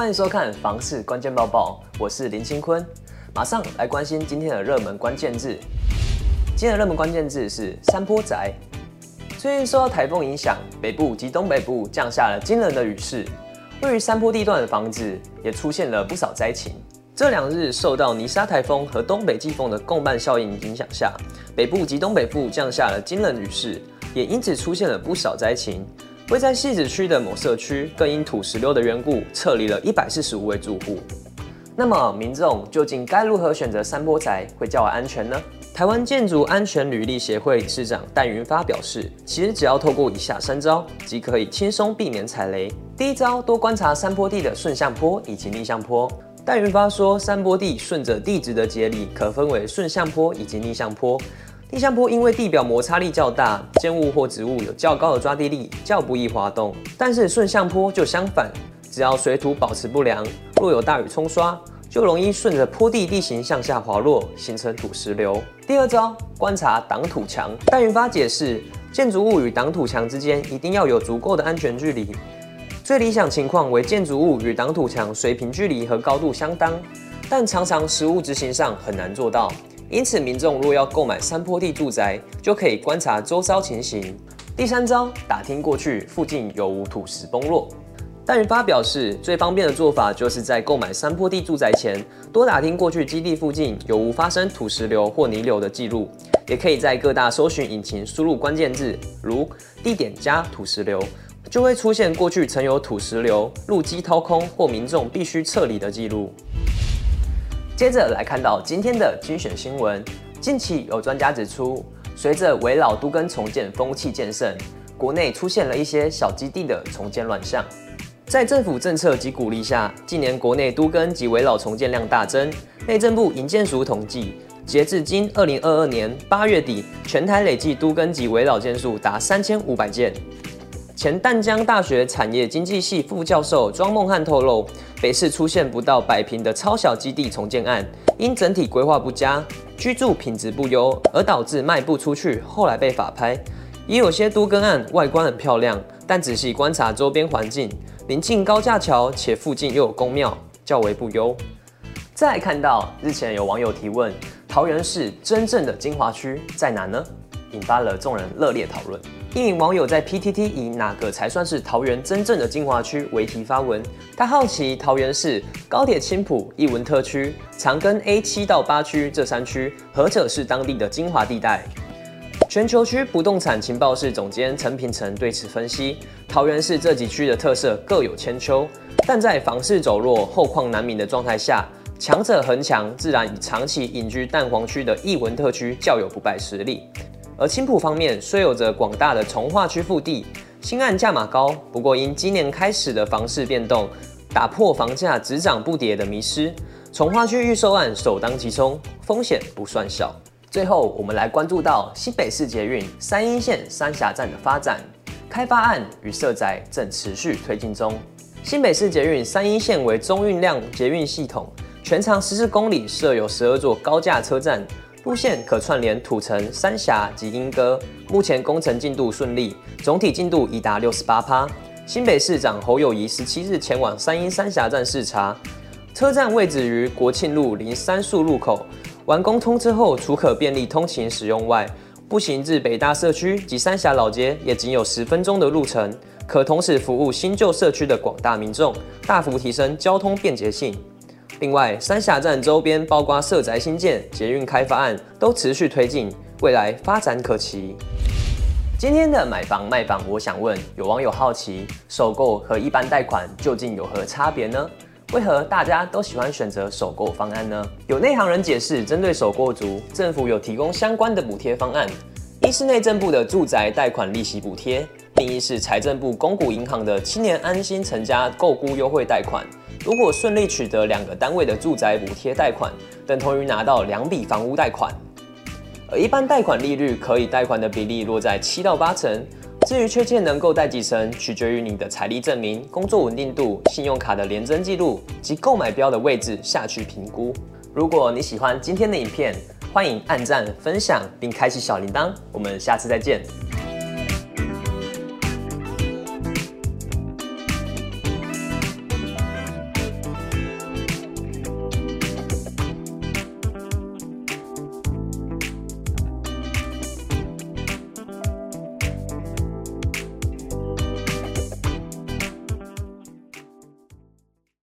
欢迎收看房市关键报报，我是林清坤，马上来关心今天的热门关键字。今天的热门关键字是山坡宅。最近受到台风影响，北部及东北部降下了惊人的雨势，位于山坡地段的房子也出现了不少灾情。这两日受到泥沙台风和东北季风的共伴效应影响下，北部及东北部降下了惊人雨势，也因此出现了不少灾情。位在汐止区的某社区，更因土石流的缘故，撤离了一百四十五位住户。那么，民众究竟该如何选择山坡宅会较为安全呢？台湾建筑安全履历协会理事长戴云发表示，其实只要透过以下三招，即可以轻松避免踩雷。第一招，多观察山坡地的顺向坡以及逆向坡。戴云发说，山坡地顺着地质的节理，可分为顺向坡以及逆向坡。逆向坡因为地表摩擦力较大，建物或植物有较高的抓地力，较不易滑动。但是顺向坡就相反，只要水土保持不良，若有大雨冲刷，就容易顺着坡地地形向下滑落，形成土石流。第二招，观察挡土墙。戴云发解释，建筑物与挡土墙之间一定要有足够的安全距离，最理想情况为建筑物与挡土墙水平距离和高度相当，但常常实务执行上很难做到。因此，民众若要购买山坡地住宅，就可以观察周遭情形。第三招，打听过去附近有无土石崩落。戴云发表示，最方便的做法就是在购买山坡地住宅前，多打听过去基地附近有无发生土石流或泥流的记录，也可以在各大搜寻引擎输入关键字，如地点加土石流，就会出现过去曾有土石流、路基掏空或民众必须撤离的记录。接着来看到今天的精选新闻。近期有专家指出，随着危老都更重建风气渐盛，国内出现了一些小基地的重建乱象。在政府政策及鼓励下，近年国内都更及危老重建量大增。内政部营建署统计，截至今二零二二年八月底，全台累计都更及危老件数达三千五百件。前淡江大学产业经济系副教授庄梦汉透露，北市出现不到百坪的超小基地重建案，因整体规划不佳、居住品质不优，而导致卖不出去，后来被法拍。也有些都更案外观很漂亮，但仔细观察周边环境，临近高架桥，且附近又有公庙，较为不优。再看到日前有网友提问，桃园市真正的精华区在哪呢？引发了众人热烈讨论。一名网友在 PTT 以哪个才算是桃园真正的精华区为题发文，他好奇桃园市高铁青埔、艺文特区、长庚 A 七到八区这三区何者是当地的精华地带？全球区不动产情报室总监陈平成对此分析，桃园市这几区的特色各有千秋，但在房市走弱、后况难民的状态下，强者恒强，自然以长期隐居蛋黄区的艺文特区较有不败实力。而青埔方面虽有着广大的重划区腹地，新案价码高，不过因今年开始的房市变动，打破房价只涨不跌的迷失，重划区预售案首当其冲，风险不算小。最后，我们来关注到新北市捷运三莺线三峡站的发展，开发案与设宅正持续推进中。新北市捷运三莺线为中运量捷运系统，全长十四公里，设有十二座高架车站。路线可串联土城、三峡及莺歌，目前工程进度顺利，总体进度已达六十八趴。新北市长侯友宜十七日前往三莺三峡站视察，车站位置于国庆路临三树路口，完工通车后，除可便利通勤使用外，步行至北大社区及三峡老街也仅有十分钟的路程，可同时服务新旧社区的广大民众，大幅提升交通便捷性。另外，三峡站周边包括社宅新建、捷运开发案都持续推进，未来发展可期。今天的买房卖房，我想问，有网友好奇，首购和一般贷款究竟有何差别呢？为何大家都喜欢选择首购方案呢？有内行人解释，针对首购族，政府有提供相关的补贴方案，一是内政部的住宅贷款利息补贴，另一是财政部公股银行的青年安心成家购屋优惠贷款。如果顺利取得两个单位的住宅补贴贷款，等同于拿到两笔房屋贷款。而一般贷款利率可以贷款的比例落在七到八成。至于确切能够贷几成，取决于你的财力证明、工作稳定度、信用卡的联征记录及购买标的位置下去评估。如果你喜欢今天的影片，欢迎按赞、分享并开启小铃铛。我们下次再见。